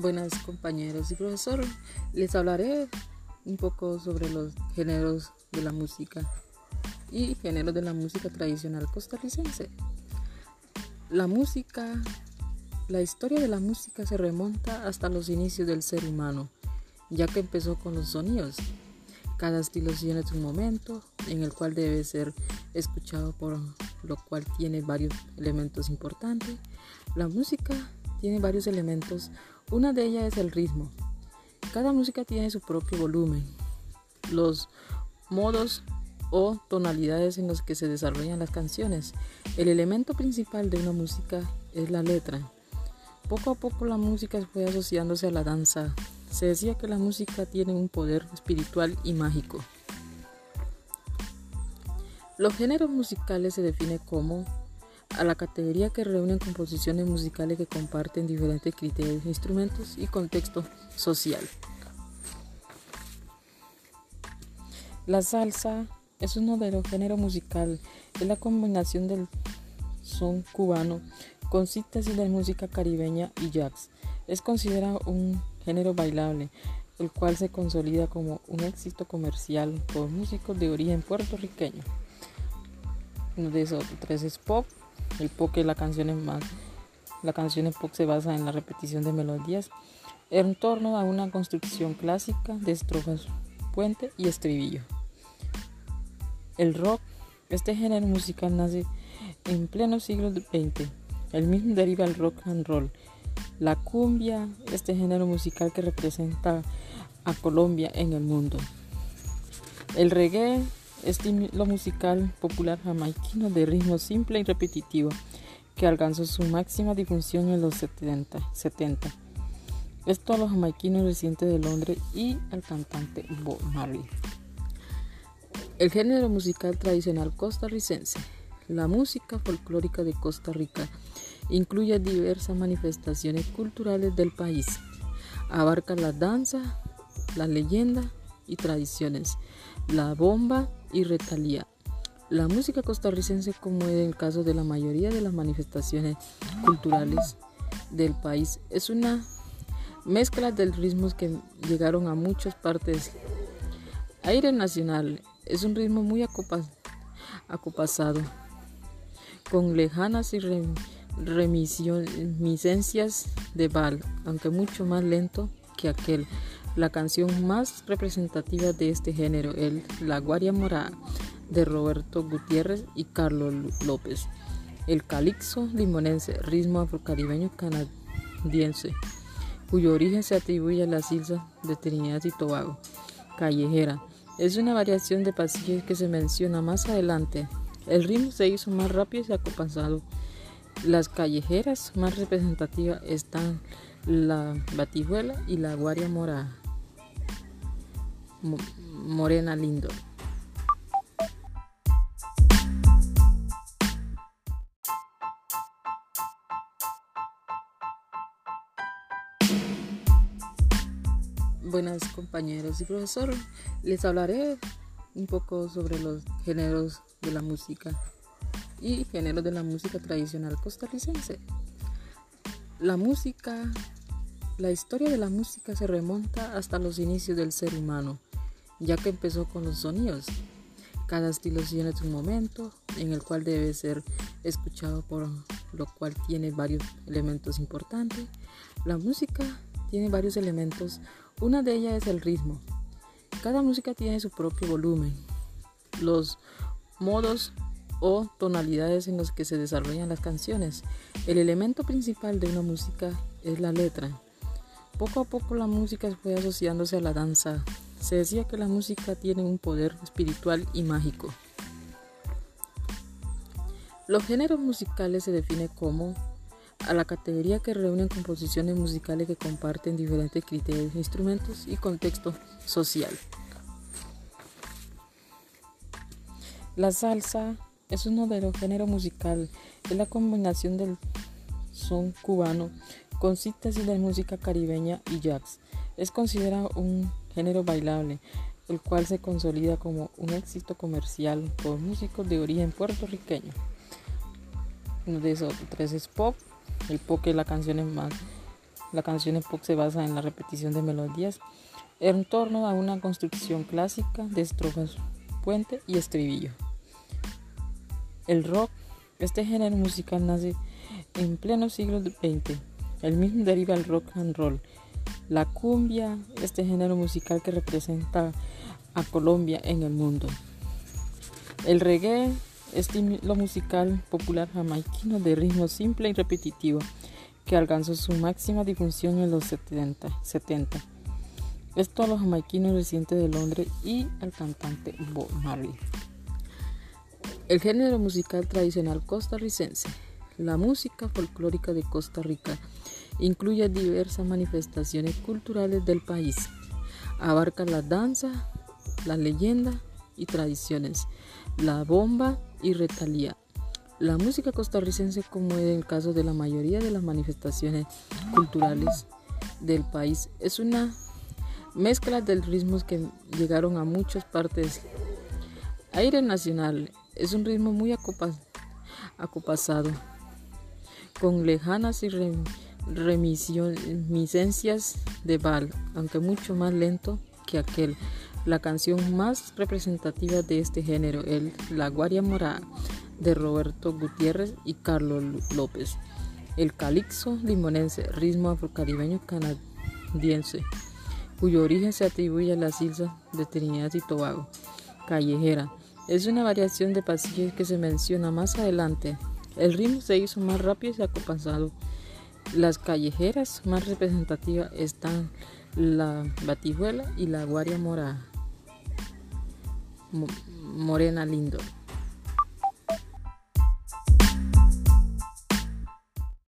Buenas compañeros y profesor, les hablaré un poco sobre los géneros de la música y géneros de la música tradicional costarricense. La música, la historia de la música se remonta hasta los inicios del ser humano, ya que empezó con los sonidos. Cada estilo tiene su momento en el cual debe ser escuchado, por lo cual tiene varios elementos importantes. La música tiene varios elementos. Una de ellas es el ritmo. Cada música tiene su propio volumen. Los modos o tonalidades en los que se desarrollan las canciones. El elemento principal de una música es la letra. Poco a poco la música fue asociándose a la danza. Se decía que la música tiene un poder espiritual y mágico. Los géneros musicales se definen como a la categoría que reúnen composiciones musicales que comparten diferentes criterios, instrumentos y contexto social. La salsa es uno de los géneros musicales, es la combinación del son cubano con síntesis de música caribeña y jazz. Es considerado un género bailable, el cual se consolida como un éxito comercial por músicos de origen puertorriqueño. Uno de esos tres es pop, el pop que la canción es más. La canción pop se basa en la repetición de melodías en torno a una construcción clásica de estrofas, puente y estribillo. El rock, este género musical nace en pleno siglo XX. El mismo deriva del rock and roll. La cumbia, este género musical que representa a Colombia en el mundo. El reggae estilo musical popular jamaiquino de ritmo simple y repetitivo que alcanzó su máxima difusión en los 70. 70. Esto a los jamaiquinos recientes de Londres y al cantante Bob Marley. El género musical tradicional costarricense. La música folclórica de Costa Rica incluye diversas manifestaciones culturales del país. Abarca la danza, la leyenda y tradiciones, la bomba y retalía. La música costarricense, como en el caso de la mayoría de las manifestaciones culturales del país, es una mezcla de ritmos que llegaron a muchas partes. Aire nacional es un ritmo muy acopasado, con lejanas y reminiscencias de Val, aunque mucho más lento que aquel. La canción más representativa de este género es La Guaria Morada de Roberto Gutiérrez y Carlos López. El calixo limonense, ritmo afrocaribeño canadiense, cuyo origen se atribuye a las islas de Trinidad y Tobago. Callejera, es una variación de pasillos que se menciona más adelante. El ritmo se hizo más rápido y acompasado. Las callejeras más representativas están la batijuela y la guaria morada. Morena Lindo. Buenas compañeros y profesor, les hablaré un poco sobre los géneros de la música y géneros de la música tradicional costarricense. La música la historia de la música se remonta hasta los inicios del ser humano, ya que empezó con los sonidos. Cada estilo tiene su momento en el cual debe ser escuchado, por lo cual tiene varios elementos importantes. La música tiene varios elementos. Una de ellas es el ritmo. Cada música tiene su propio volumen. Los modos o tonalidades en los que se desarrollan las canciones. El elemento principal de una música es la letra. Poco a poco la música fue asociándose a la danza. Se decía que la música tiene un poder espiritual y mágico. Los géneros musicales se definen como a la categoría que reúnen composiciones musicales que comparten diferentes criterios, instrumentos y contexto social. La salsa es uno de los géneros es la combinación del son cubano con síntesis de música caribeña y jazz. Es considerado un género bailable, el cual se consolida como un éxito comercial por músicos de origen puertorriqueño. Uno de esos tres es pop, el pop la canción es más. La canción pop se basa en la repetición de melodías en torno a una construcción clásica de estrofas, puente y estribillo. El rock, este género musical nace en pleno siglo XX. El mismo deriva del rock and roll. La cumbia, este género musical que representa a Colombia en el mundo. El reggae, estilo musical popular jamaiquino de ritmo simple y repetitivo que alcanzó su máxima difusión en los 70. 70. Esto a los jamaiquinos recientes de Londres y al cantante Bob Marley. El género musical tradicional costarricense. La música folclórica de Costa Rica incluye diversas manifestaciones culturales del país. Abarca la danza, la leyenda y tradiciones, la bomba y retalía. La música costarricense, como en el caso de la mayoría de las manifestaciones culturales del país, es una mezcla de ritmos que llegaron a muchas partes. Aire nacional, es un ritmo muy acopasado, con lejanas y reminiscencias de Val, aunque mucho más lento que aquel. La canción más representativa de este género es La Guaria Morada de Roberto Gutiérrez y Carlos López. El calixo limonense, ritmo afrocaribeño canadiense, cuyo origen se atribuye a las islas de Trinidad y Tobago. Callejera, es una variación de pasillos que se menciona más adelante. El ritmo se hizo más rápido y acompasado. Las callejeras más representativas están la batijuela y la guaria morada. Morena Lindo.